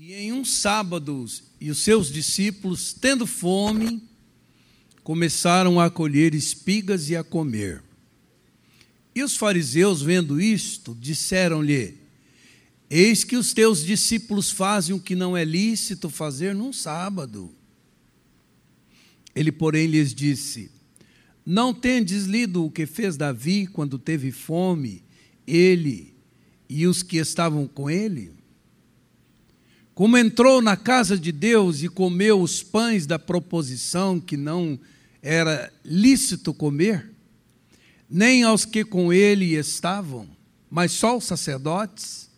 E em um sábado, e os seus discípulos, tendo fome, começaram a colher espigas e a comer. E os fariseus, vendo isto, disseram-lhe: Eis que os teus discípulos fazem o que não é lícito fazer num sábado. Ele, porém, lhes disse: Não tendes lido o que fez Davi quando teve fome, ele e os que estavam com ele? Como entrou na casa de Deus e comeu os pães da proposição que não era lícito comer, nem aos que com ele estavam, mas só os sacerdotes?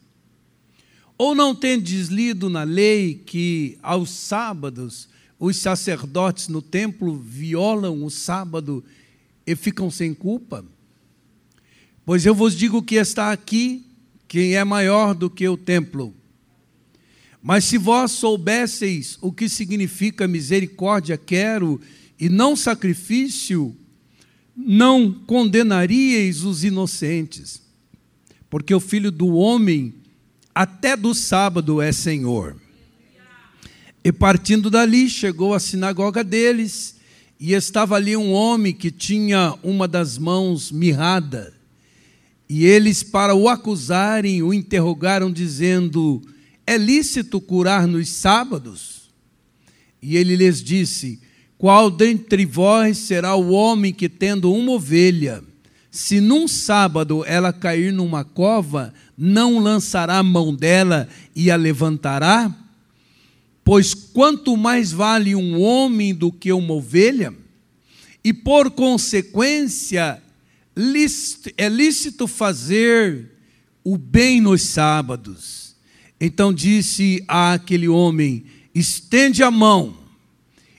Ou não tendes lido na lei que aos sábados os sacerdotes no templo violam o sábado e ficam sem culpa? Pois eu vos digo que está aqui quem é maior do que o templo. Mas se vós soubesseis o que significa misericórdia, quero, e não sacrifício, não condenaríeis os inocentes, porque o filho do homem, até do sábado, é Senhor. E partindo dali, chegou à sinagoga deles, e estava ali um homem que tinha uma das mãos mirrada. E eles, para o acusarem, o interrogaram, dizendo: é lícito curar nos sábados? E ele lhes disse: Qual dentre vós será o homem que, tendo uma ovelha, se num sábado ela cair numa cova, não lançará a mão dela e a levantará? Pois quanto mais vale um homem do que uma ovelha? E por consequência, é lícito fazer o bem nos sábados então disse àquele homem: estende a mão.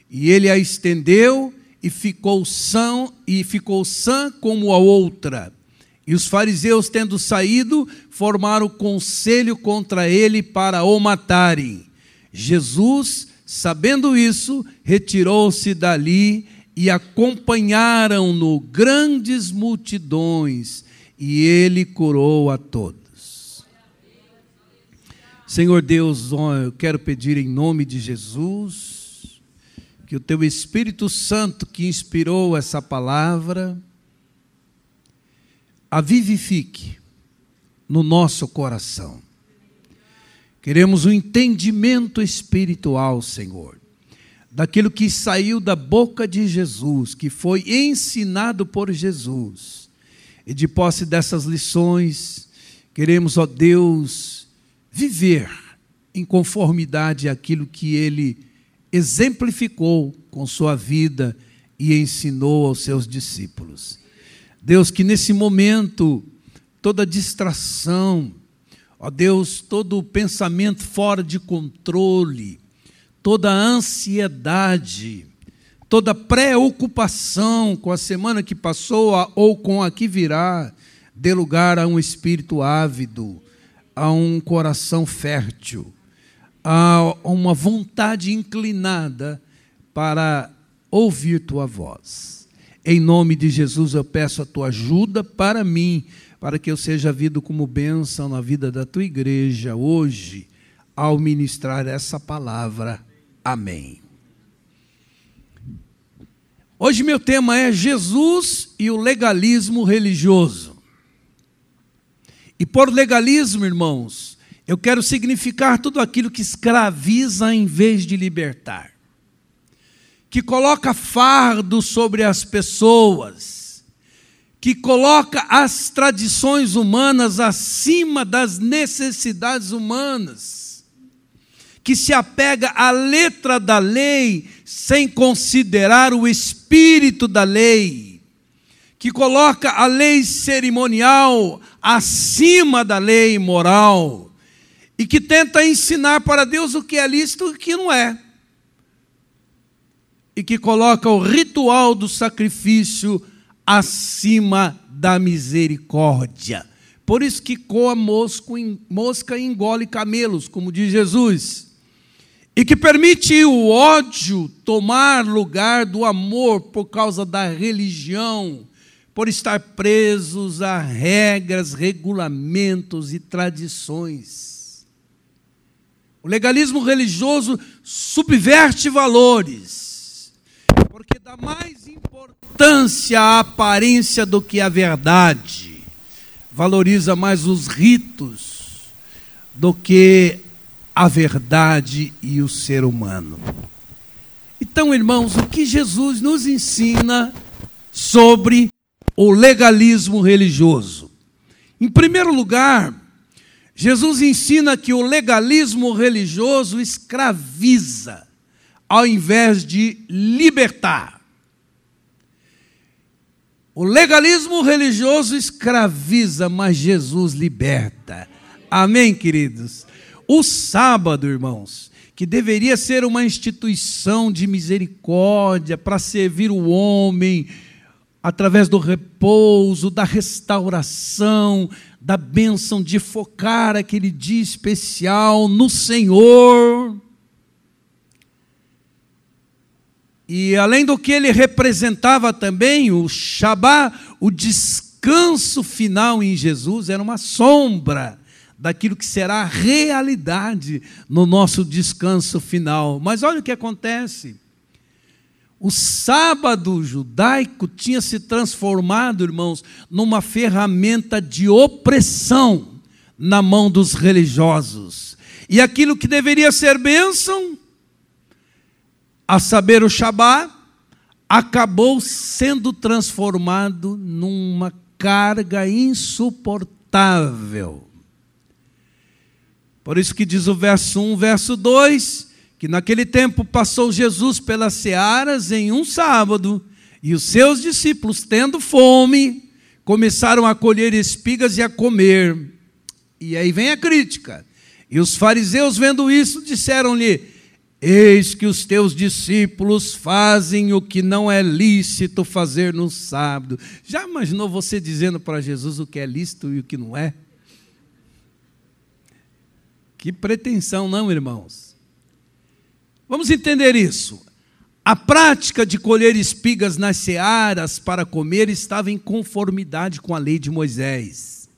E ele a estendeu e ficou sã e ficou sã como a outra. E os fariseus, tendo saído, formaram conselho contra ele para o matarem. Jesus, sabendo isso, retirou-se dali e acompanharam-no grandes multidões, e ele curou a todos. Senhor Deus, eu quero pedir em nome de Jesus que o teu Espírito Santo que inspirou essa palavra a vivifique no nosso coração. Queremos um entendimento espiritual, Senhor, daquilo que saiu da boca de Jesus, que foi ensinado por Jesus. E de posse dessas lições, queremos, ó Deus, viver em conformidade àquilo que ele exemplificou com sua vida e ensinou aos seus discípulos. Deus, que nesse momento toda distração, ó Deus, todo pensamento fora de controle, toda ansiedade, toda preocupação com a semana que passou ou com a que virá, dê lugar a um espírito ávido, a um coração fértil, a uma vontade inclinada para ouvir tua voz. Em nome de Jesus eu peço a tua ajuda para mim, para que eu seja visto como bênção na vida da tua igreja hoje, ao ministrar essa palavra. Amém. Hoje meu tema é Jesus e o legalismo religioso. E por legalismo, irmãos, eu quero significar tudo aquilo que escraviza em vez de libertar, que coloca fardo sobre as pessoas, que coloca as tradições humanas acima das necessidades humanas, que se apega à letra da lei sem considerar o espírito da lei que coloca a lei cerimonial acima da lei moral e que tenta ensinar para Deus o que é lícito e o que não é. E que coloca o ritual do sacrifício acima da misericórdia. Por isso que coa mosco, mosca e engole camelos, como diz Jesus. E que permite o ódio tomar lugar do amor por causa da religião por estar presos a regras, regulamentos e tradições. O legalismo religioso subverte valores, porque dá mais importância à aparência do que à verdade, valoriza mais os ritos do que a verdade e o ser humano. Então, irmãos, o que Jesus nos ensina sobre o legalismo religioso? Em primeiro lugar, Jesus ensina que o legalismo religioso escraviza, ao invés de libertar. O legalismo religioso escraviza, mas Jesus liberta. Amém, queridos? O sábado, irmãos, que deveria ser uma instituição de misericórdia para servir o homem, através do repouso, da restauração, da bênção de focar aquele dia especial no Senhor. E além do que ele representava também, o Shabá, o descanso final em Jesus, era uma sombra daquilo que será realidade no nosso descanso final. Mas olha o que acontece. O sábado judaico tinha se transformado, irmãos, numa ferramenta de opressão na mão dos religiosos. E aquilo que deveria ser bênção, a saber o Shabat, acabou sendo transformado numa carga insuportável. Por isso que diz o verso 1, verso 2, que naquele tempo passou Jesus pelas searas em um sábado, e os seus discípulos, tendo fome, começaram a colher espigas e a comer. E aí vem a crítica. E os fariseus, vendo isso, disseram-lhe: Eis que os teus discípulos fazem o que não é lícito fazer no sábado. Já imaginou você dizendo para Jesus o que é lícito e o que não é? Que pretensão, não, irmãos? Vamos entender isso. A prática de colher espigas nas searas para comer estava em conformidade com a lei de Moisés.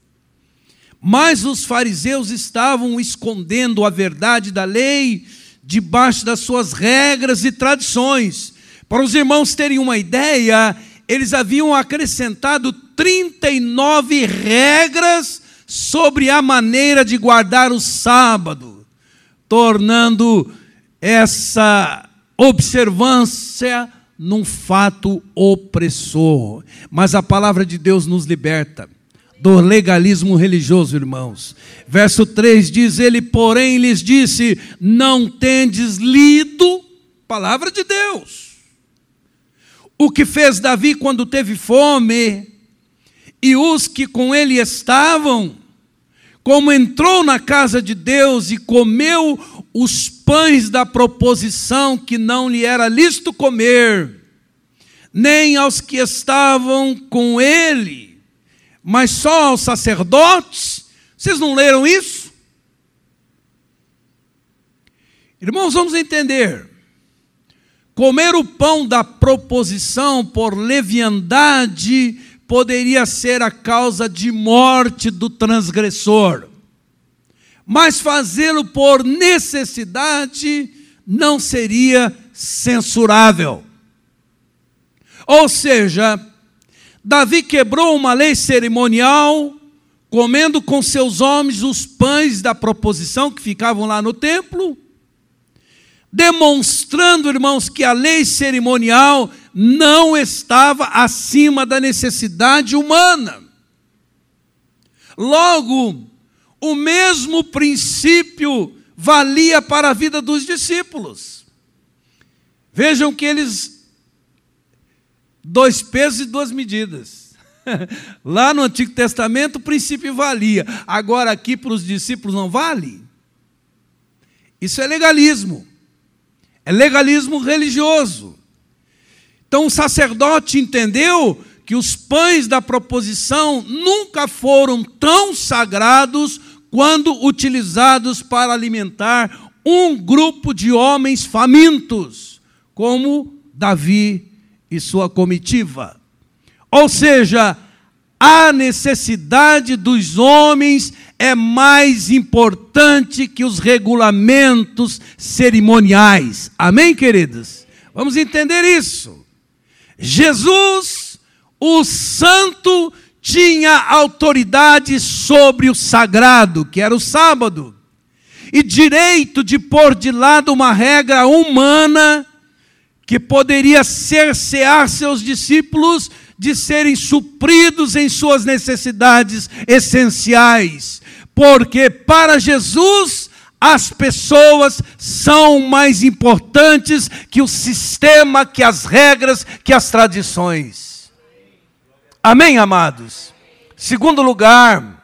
Mas os fariseus estavam escondendo a verdade da lei debaixo das suas regras e tradições. Para os irmãos terem uma ideia, eles haviam acrescentado 39 regras sobre a maneira de guardar o sábado, tornando essa observância num fato opressor. Mas a palavra de Deus nos liberta do legalismo religioso, irmãos. Verso 3 diz: Ele, porém, lhes disse: Não tendes lido, palavra de Deus. O que fez Davi quando teve fome, e os que com ele estavam, como entrou na casa de Deus e comeu os pães da proposição que não lhe era lícito comer, nem aos que estavam com ele, mas só aos sacerdotes. Vocês não leram isso? Irmãos, vamos entender. Comer o pão da proposição por leviandade poderia ser a causa de morte do transgressor. Mas fazê-lo por necessidade não seria censurável. Ou seja, Davi quebrou uma lei cerimonial, comendo com seus homens os pães da proposição que ficavam lá no templo, demonstrando, irmãos, que a lei cerimonial não estava acima da necessidade humana. Logo, o mesmo princípio valia para a vida dos discípulos. Vejam que eles, dois pesos e duas medidas. Lá no Antigo Testamento o princípio valia, agora aqui para os discípulos não vale? Isso é legalismo, é legalismo religioso. Então o sacerdote entendeu que os pães da proposição nunca foram tão sagrados quando utilizados para alimentar um grupo de homens famintos, como Davi e sua comitiva. Ou seja, a necessidade dos homens é mais importante que os regulamentos cerimoniais. Amém, queridos? Vamos entender isso. Jesus, o Santo, tinha autoridade sobre o sagrado, que era o sábado, e direito de pôr de lado uma regra humana que poderia cercear seus discípulos de serem supridos em suas necessidades essenciais, porque para Jesus as pessoas são mais importantes que o sistema, que as regras, que as tradições. Amém, amados? Segundo lugar,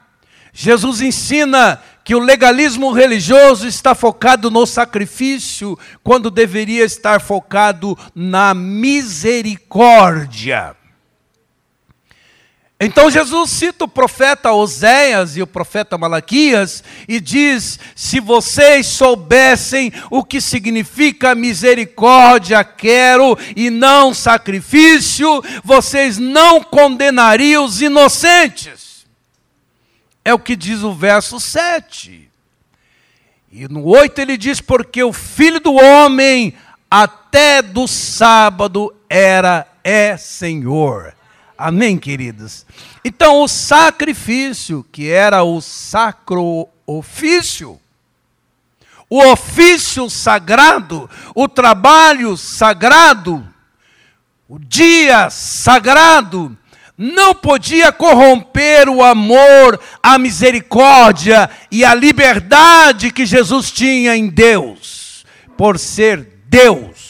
Jesus ensina que o legalismo religioso está focado no sacrifício, quando deveria estar focado na misericórdia. Então Jesus cita o profeta Oséias e o profeta Malaquias e diz: Se vocês soubessem o que significa misericórdia, quero e não sacrifício, vocês não condenariam os inocentes. É o que diz o verso 7. E no 8 ele diz: Porque o filho do homem até do sábado era, é Senhor. Amém, queridos? Então, o sacrifício, que era o sacro ofício, o ofício sagrado, o trabalho sagrado, o dia sagrado, não podia corromper o amor, a misericórdia e a liberdade que Jesus tinha em Deus, por ser Deus.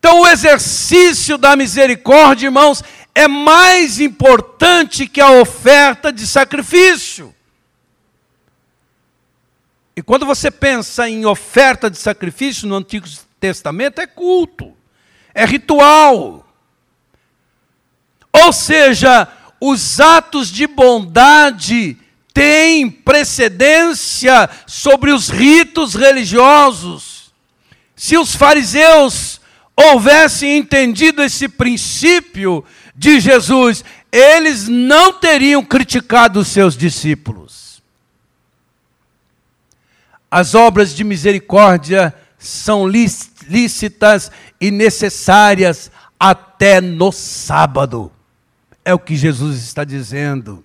Então, o exercício da misericórdia, irmãos, é mais importante que a oferta de sacrifício. E quando você pensa em oferta de sacrifício no Antigo Testamento, é culto, é ritual. Ou seja, os atos de bondade têm precedência sobre os ritos religiosos. Se os fariseus houvessem entendido esse princípio de Jesus, eles não teriam criticado os seus discípulos. As obras de misericórdia são lícitas e necessárias até no sábado. É o que Jesus está dizendo.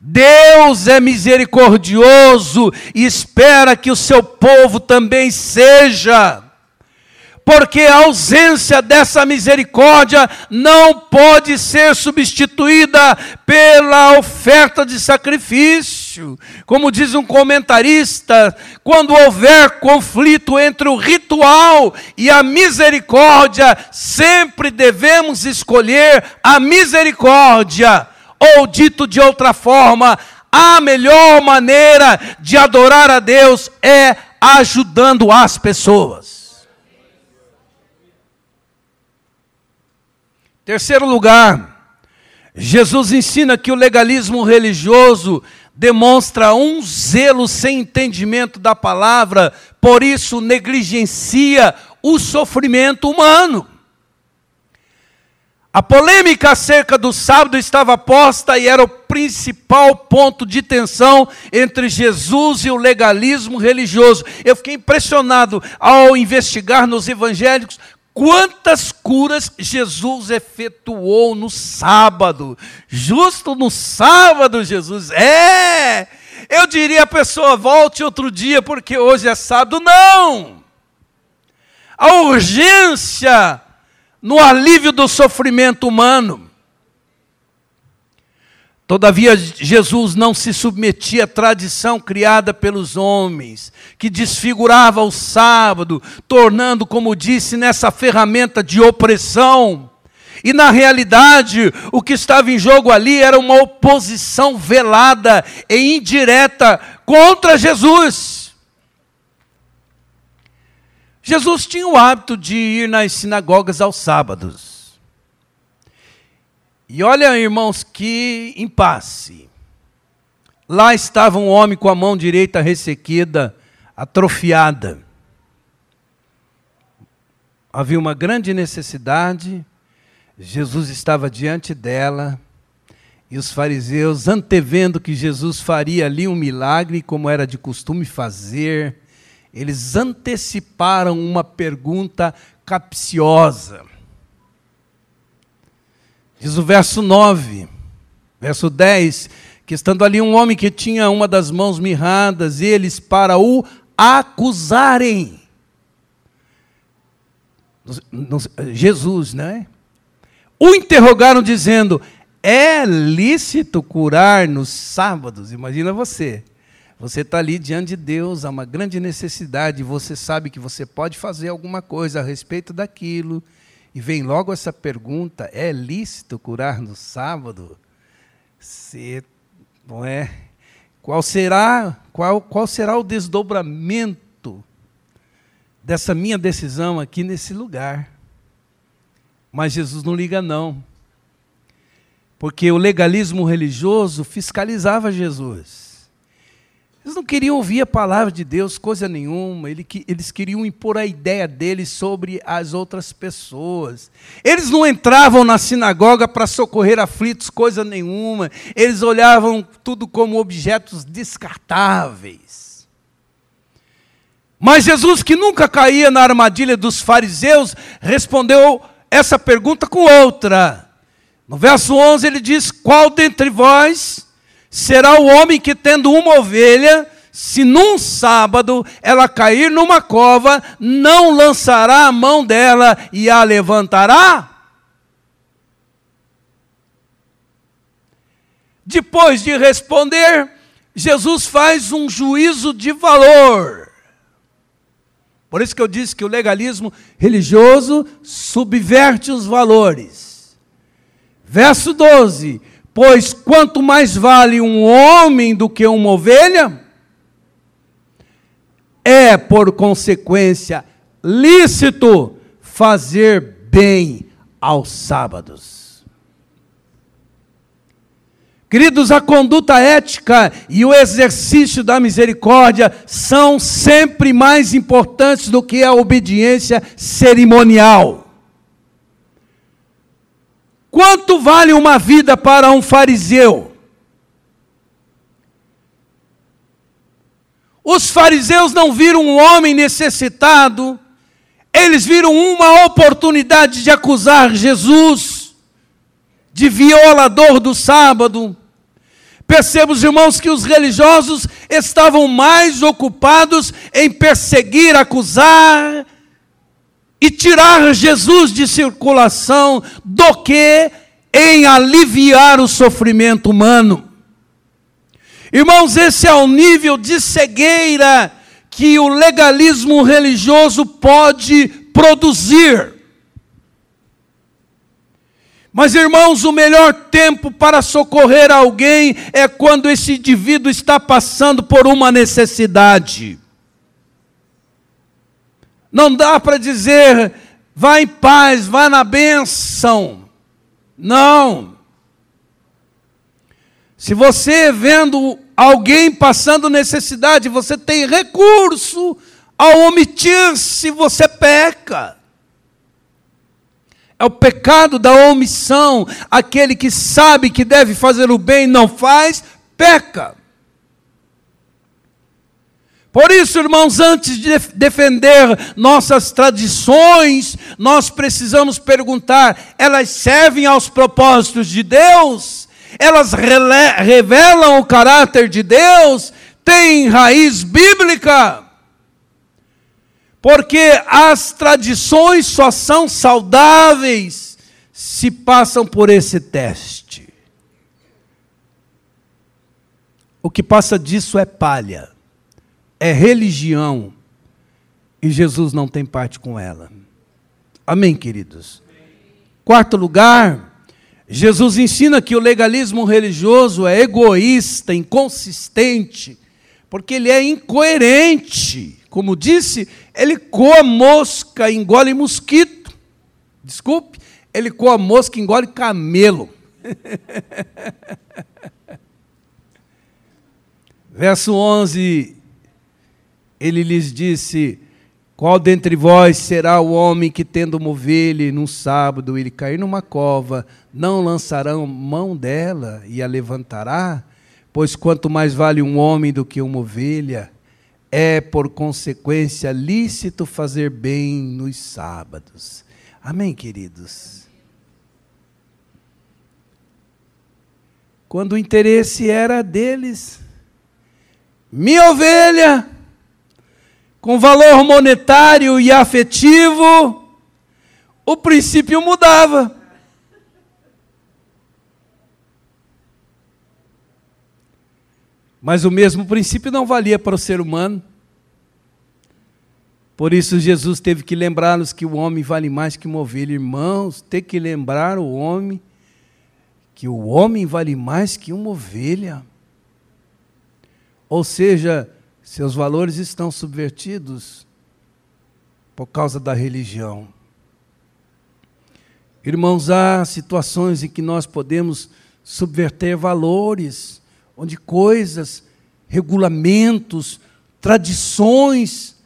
Deus é misericordioso e espera que o seu povo também seja porque a ausência dessa misericórdia não pode ser substituída pela oferta de sacrifício. Como diz um comentarista, quando houver conflito entre o ritual e a misericórdia, sempre devemos escolher a misericórdia. Ou dito de outra forma, a melhor maneira de adorar a Deus é ajudando as pessoas. Terceiro lugar, Jesus ensina que o legalismo religioso demonstra um zelo sem entendimento da palavra, por isso negligencia o sofrimento humano. A polêmica acerca do sábado estava posta e era o principal ponto de tensão entre Jesus e o legalismo religioso. Eu fiquei impressionado ao investigar nos evangélicos Quantas curas Jesus efetuou no sábado? Justo no sábado, Jesus. É! Eu diria a pessoa, volte outro dia porque hoje é sábado. Não! A urgência no alívio do sofrimento humano. Todavia, Jesus não se submetia à tradição criada pelos homens, que desfigurava o sábado, tornando, como disse, nessa ferramenta de opressão. E na realidade, o que estava em jogo ali era uma oposição velada e indireta contra Jesus. Jesus tinha o hábito de ir nas sinagogas aos sábados. E olha, irmãos, que impasse. Lá estava um homem com a mão direita ressequida, atrofiada. Havia uma grande necessidade, Jesus estava diante dela, E os fariseus, antevendo que Jesus faria ali um milagre, como era de costume fazer, eles anteciparam uma pergunta capciosa. Diz o verso 9, verso 10, que estando ali um homem que tinha uma das mãos mirradas, eles para o acusarem. Jesus, né? O interrogaram dizendo: É lícito curar nos sábados? Imagina você. Você está ali diante de Deus, há uma grande necessidade, você sabe que você pode fazer alguma coisa a respeito daquilo, e vem logo essa pergunta: é lícito curar no sábado? Se, não é? Qual será, qual, qual será o desdobramento dessa minha decisão aqui nesse lugar? Mas Jesus não liga, não. Porque o legalismo religioso fiscalizava Jesus. Eles não queriam ouvir a palavra de Deus, coisa nenhuma. Eles queriam impor a ideia deles sobre as outras pessoas. Eles não entravam na sinagoga para socorrer aflitos, coisa nenhuma. Eles olhavam tudo como objetos descartáveis. Mas Jesus, que nunca caía na armadilha dos fariseus, respondeu essa pergunta com outra. No verso 11 ele diz: Qual dentre vós será o homem que, tendo uma ovelha, se num sábado ela cair numa cova, não lançará a mão dela e a levantará? Depois de responder, Jesus faz um juízo de valor. Por isso que eu disse que o legalismo religioso subverte os valores. Verso 12: Pois quanto mais vale um homem do que uma ovelha, é, por consequência, lícito fazer bem aos sábados. Queridos, a conduta ética e o exercício da misericórdia são sempre mais importantes do que a obediência cerimonial. Quanto vale uma vida para um fariseu? Os fariseus não viram um homem necessitado, eles viram uma oportunidade de acusar Jesus de violador do sábado. Percebemos, irmãos, que os religiosos estavam mais ocupados em perseguir, acusar, e tirar Jesus de circulação do que em aliviar o sofrimento humano. Irmãos, esse é o nível de cegueira que o legalismo religioso pode produzir. Mas, irmãos, o melhor tempo para socorrer alguém é quando esse indivíduo está passando por uma necessidade. Não dá para dizer, vá em paz, vá na bênção. Não. Se você vendo alguém passando necessidade, você tem recurso, ao omitir-se, você peca. É o pecado da omissão. Aquele que sabe que deve fazer o bem e não faz, peca. Por isso, irmãos, antes de defender nossas tradições, nós precisamos perguntar: elas servem aos propósitos de Deus? Elas revelam o caráter de Deus? Têm raiz bíblica? Porque as tradições só são saudáveis se passam por esse teste. O que passa disso é palha é religião e Jesus não tem parte com ela. Amém, queridos? Quarto lugar, Jesus ensina que o legalismo religioso é egoísta, inconsistente, porque ele é incoerente. Como disse, ele coa mosca, engole mosquito. Desculpe, ele coa mosca, engole camelo. Verso 11 ele lhes disse: Qual dentre vós será o homem que, tendo uma ovelha num sábado, ele cair numa cova, não lançarão mão dela e a levantará? Pois quanto mais vale um homem do que uma ovelha, é por consequência lícito fazer bem nos sábados. Amém, queridos? Quando o interesse era deles, minha ovelha, com valor monetário e afetivo, o princípio mudava. Mas o mesmo princípio não valia para o ser humano. Por isso Jesus teve que lembrar-nos que o homem vale mais que uma ovelha. Irmãos, tem que lembrar o homem que o homem vale mais que uma ovelha. Ou seja, seus valores estão subvertidos por causa da religião. Irmãos, há situações em que nós podemos subverter valores, onde coisas, regulamentos, tradições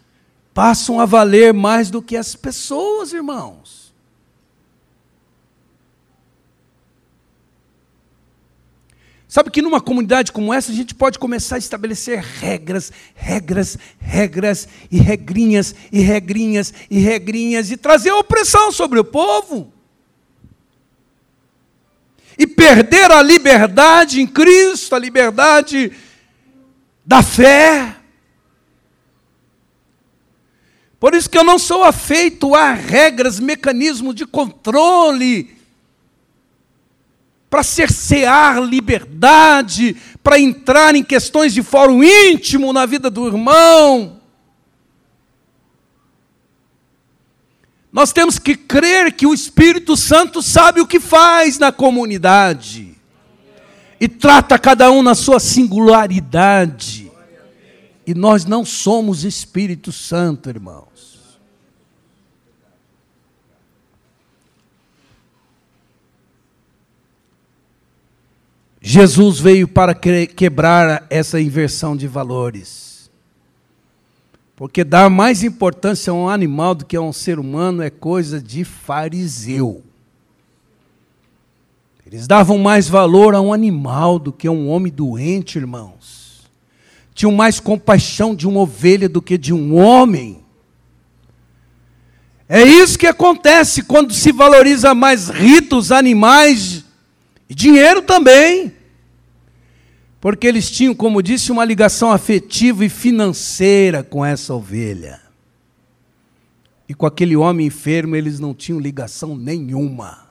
passam a valer mais do que as pessoas, irmãos. Sabe que numa comunidade como essa a gente pode começar a estabelecer regras, regras, regras e regrinhas e regrinhas e regrinhas e trazer opressão sobre o povo. E perder a liberdade em Cristo, a liberdade da fé. Por isso que eu não sou afeito a regras, mecanismos de controle para cercear liberdade, para entrar em questões de fórum íntimo na vida do irmão. Nós temos que crer que o Espírito Santo sabe o que faz na comunidade e trata cada um na sua singularidade. E nós não somos Espírito Santo, irmão. Jesus veio para quebrar essa inversão de valores. Porque dar mais importância a um animal do que a um ser humano é coisa de fariseu. Eles davam mais valor a um animal do que a um homem doente, irmãos. Tinham mais compaixão de uma ovelha do que de um homem. É isso que acontece quando se valoriza mais ritos, animais e dinheiro também. Porque eles tinham, como disse, uma ligação afetiva e financeira com essa ovelha. E com aquele homem enfermo eles não tinham ligação nenhuma.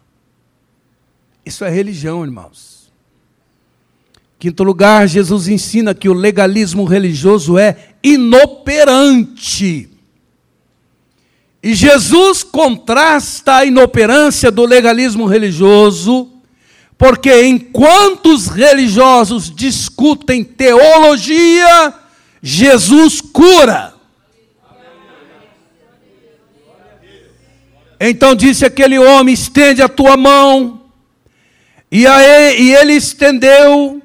Isso é religião, irmãos. Quinto lugar, Jesus ensina que o legalismo religioso é inoperante. E Jesus contrasta a inoperância do legalismo religioso porque enquanto os religiosos discutem teologia, Jesus cura. Então disse aquele homem: estende a tua mão. E, aí, e ele estendeu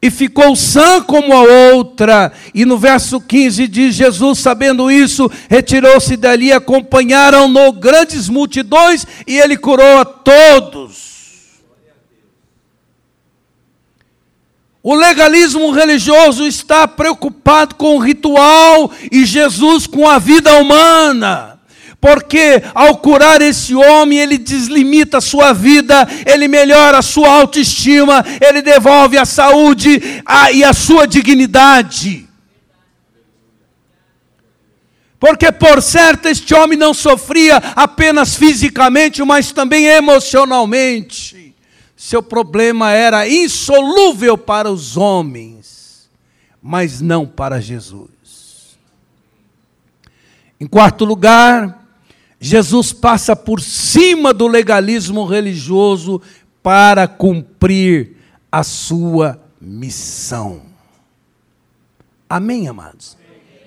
e ficou sã como a outra. E no verso 15 diz: Jesus, sabendo isso, retirou-se dali, acompanharam-no grandes multidões e ele curou a todos. O legalismo religioso está preocupado com o ritual e Jesus com a vida humana. Porque ao curar esse homem, ele deslimita a sua vida, ele melhora a sua autoestima, ele devolve a saúde a, e a sua dignidade. Porque, por certo, este homem não sofria apenas fisicamente, mas também emocionalmente. Seu problema era insolúvel para os homens, mas não para Jesus. Em quarto lugar, Jesus passa por cima do legalismo religioso para cumprir a sua missão. Amém, amados?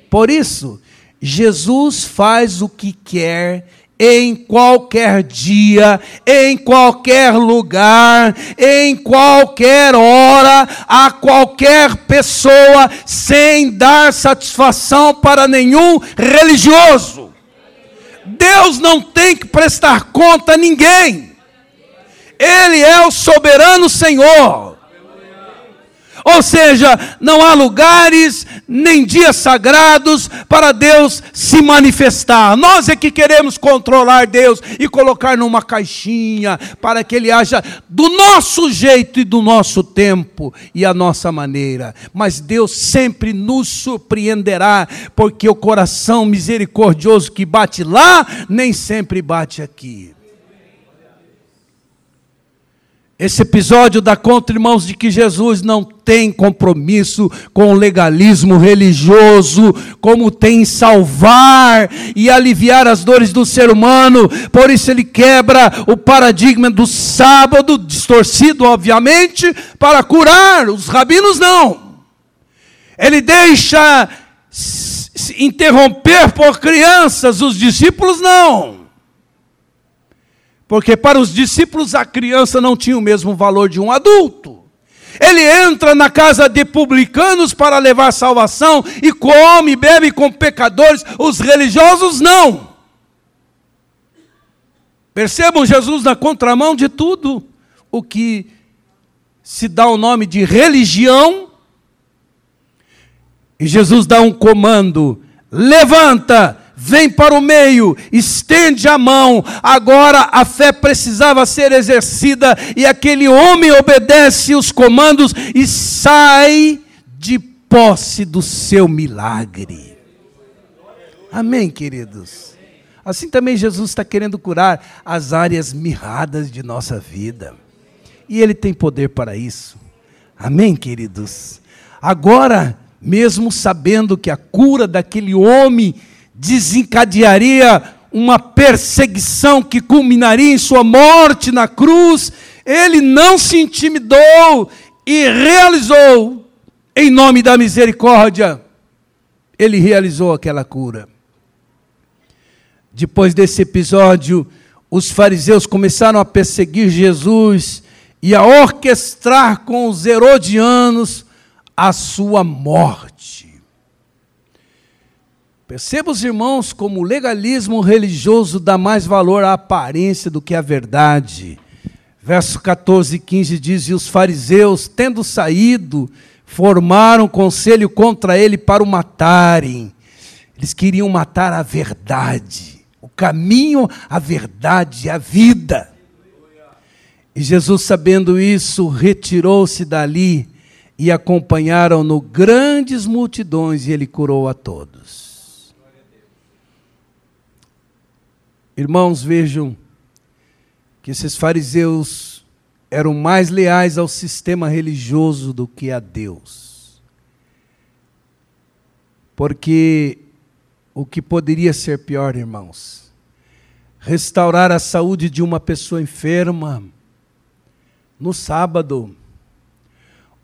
Por isso, Jesus faz o que quer em qualquer dia, em qualquer lugar, em qualquer hora, a qualquer pessoa, sem dar satisfação para nenhum religioso. Deus não tem que prestar conta a ninguém. Ele é o soberano Senhor. Ou seja, não há lugares nem dias sagrados para Deus se manifestar. Nós é que queremos controlar Deus e colocar numa caixinha para que Ele haja do nosso jeito e do nosso tempo e a nossa maneira. Mas Deus sempre nos surpreenderá, porque o coração misericordioso que bate lá nem sempre bate aqui. Esse episódio dá conta, irmãos, de que Jesus não tem compromisso com o legalismo religioso, como tem salvar e aliviar as dores do ser humano. Por isso ele quebra o paradigma do sábado, distorcido, obviamente, para curar. Os rabinos não. Ele deixa interromper por crianças, os discípulos não. Porque para os discípulos a criança não tinha o mesmo valor de um adulto. Ele entra na casa de publicanos para levar salvação e come bebe com pecadores, os religiosos não. Percebam Jesus na contramão de tudo o que se dá o nome de religião. E Jesus dá um comando: levanta, vem para o meio, estende a mão. Agora a fé precisava ser exercida e aquele homem obedece os comandos e sai de posse do seu milagre. Amém, queridos? Assim também Jesus está querendo curar as áreas mirradas de nossa vida. E Ele tem poder para isso. Amém, queridos? Agora, mesmo sabendo que a cura daquele homem desencadearia uma perseguição que culminaria em sua morte na cruz, ele não se intimidou e realizou, em nome da misericórdia, ele realizou aquela cura. Depois desse episódio, os fariseus começaram a perseguir Jesus e a orquestrar com os herodianos a sua morte. Perceba os irmãos como o legalismo religioso dá mais valor à aparência do que à verdade. Verso 14 e 15 diz: E os fariseus, tendo saído, formaram conselho contra ele para o matarem. Eles queriam matar a verdade, o caminho, a verdade, a vida. E Jesus, sabendo isso, retirou-se dali e acompanharam-no grandes multidões e ele curou a todos. Irmãos, vejam que esses fariseus eram mais leais ao sistema religioso do que a Deus. Porque o que poderia ser pior, irmãos? Restaurar a saúde de uma pessoa enferma no sábado,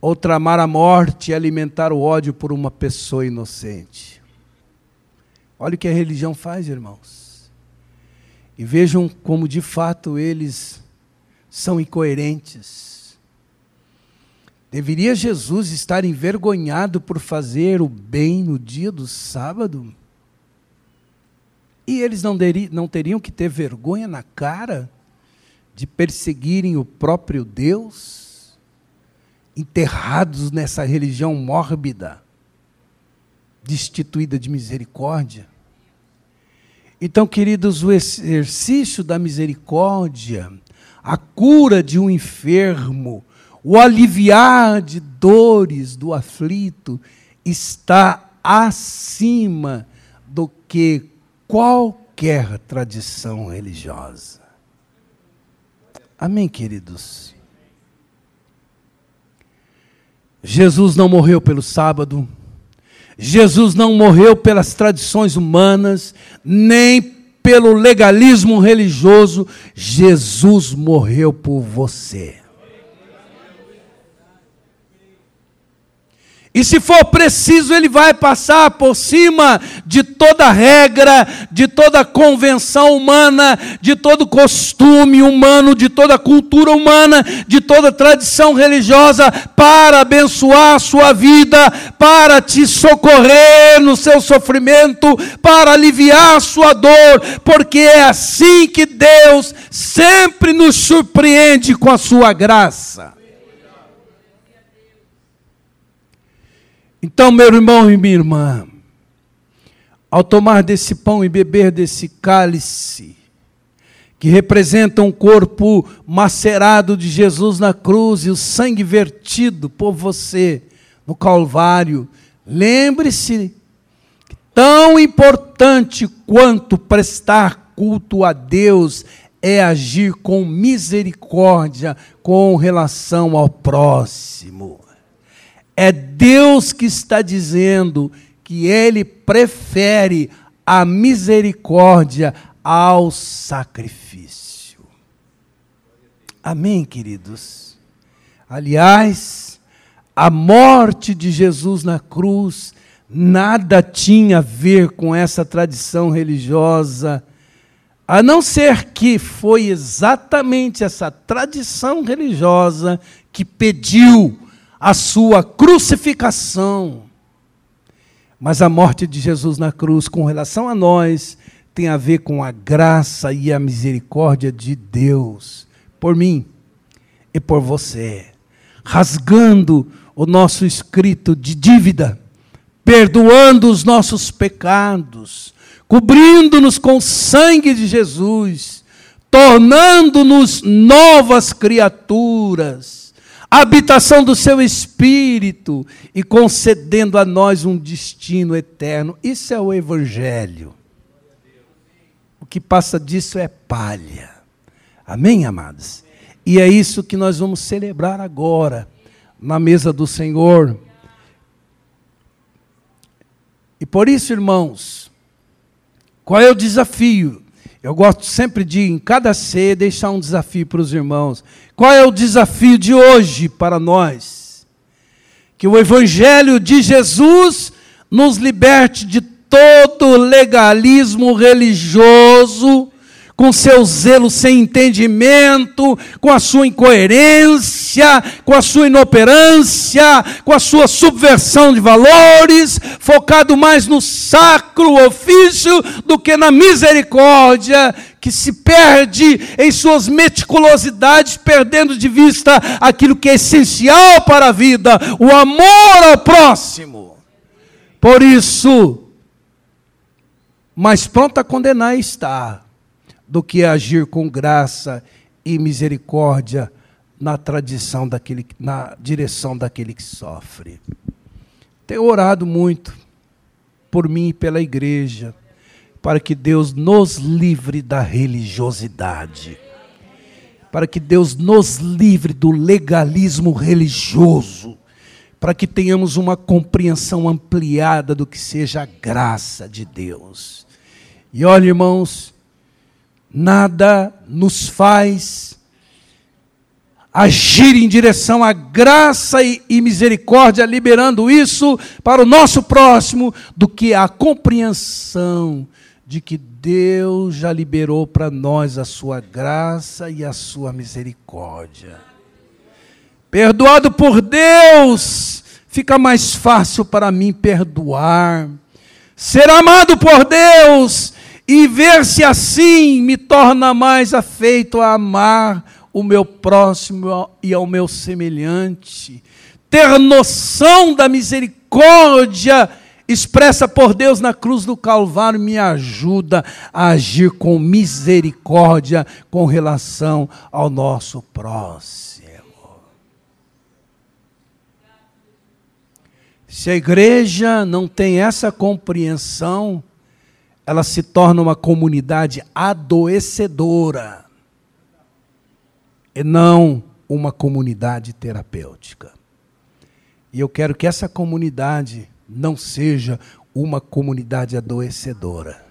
ou tramar a morte e alimentar o ódio por uma pessoa inocente. Olha o que a religião faz, irmãos. E vejam como de fato eles são incoerentes. Deveria Jesus estar envergonhado por fazer o bem no dia do sábado? E eles não, deri, não teriam que ter vergonha na cara de perseguirem o próprio Deus, enterrados nessa religião mórbida, destituída de misericórdia? Então, queridos, o exercício da misericórdia, a cura de um enfermo, o aliviar de dores do aflito, está acima do que qualquer tradição religiosa. Amém, queridos? Jesus não morreu pelo sábado. Jesus não morreu pelas tradições humanas, nem pelo legalismo religioso, Jesus morreu por você. E se for preciso, ele vai passar por cima de toda regra, de toda convenção humana, de todo costume humano, de toda cultura humana, de toda tradição religiosa, para abençoar a sua vida, para te socorrer no seu sofrimento, para aliviar a sua dor, porque é assim que Deus sempre nos surpreende com a sua graça. Então, meu irmão e minha irmã, ao tomar desse pão e beber desse cálice, que representa um corpo macerado de Jesus na cruz e o sangue vertido por você no Calvário, lembre-se que tão importante quanto prestar culto a Deus é agir com misericórdia com relação ao próximo. É Deus que está dizendo que Ele prefere a misericórdia ao sacrifício. Amém, queridos? Aliás, a morte de Jesus na cruz nada tinha a ver com essa tradição religiosa, a não ser que foi exatamente essa tradição religiosa que pediu a sua crucificação. Mas a morte de Jesus na cruz, com relação a nós, tem a ver com a graça e a misericórdia de Deus por mim e por você, rasgando o nosso escrito de dívida, perdoando os nossos pecados, cobrindo-nos com o sangue de Jesus, tornando-nos novas criaturas habitação do seu espírito e concedendo a nós um destino eterno. Isso é o Evangelho. O que passa disso é palha. Amém, amados? E é isso que nós vamos celebrar agora, na mesa do Senhor. E por isso, irmãos, qual é o desafio? Eu gosto sempre de, em cada ceia, deixar um desafio para os irmãos. Qual é o desafio de hoje para nós? Que o Evangelho de Jesus nos liberte de todo legalismo religioso com seu zelo sem entendimento, com a sua incoerência, com a sua inoperância, com a sua subversão de valores, focado mais no sacro ofício do que na misericórdia, que se perde em suas meticulosidades, perdendo de vista aquilo que é essencial para a vida, o amor ao próximo. Por isso, mais pronto a condenar está do que agir com graça e misericórdia na tradição daquele, na direção daquele que sofre. Tenho orado muito por mim e pela igreja, para que Deus nos livre da religiosidade, para que Deus nos livre do legalismo religioso, para que tenhamos uma compreensão ampliada do que seja a graça de Deus. E olha, irmãos, nada nos faz agir em direção à graça e, e, misericórdia, liberando isso para o nosso próximo, do que a compreensão de que Deus já liberou para nós a sua graça e a sua misericórdia. Perdoado por Deus, fica mais fácil para mim perdoar. Ser amado por Deus e ver-se assim me torna mais afeito a amar o meu próximo e ao meu semelhante. Ter noção da misericórdia expressa por Deus na cruz do Calvário me ajuda a agir com misericórdia com relação ao nosso próximo. Se a igreja não tem essa compreensão, ela se torna uma comunidade adoecedora e não uma comunidade terapêutica. E eu quero que essa comunidade não seja uma comunidade adoecedora,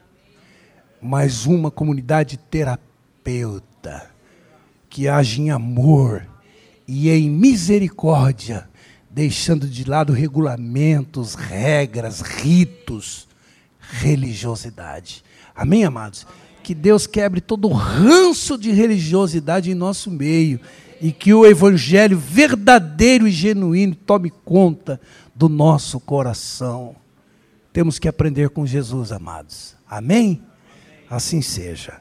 mas uma comunidade terapeuta que age em amor e em misericórdia deixando de lado regulamentos, regras, ritos, religiosidade. Amém, amados? Que Deus quebre todo o ranço de religiosidade em nosso meio e que o evangelho verdadeiro e genuíno tome conta do nosso coração. Temos que aprender com Jesus, amados. Amém? Assim seja.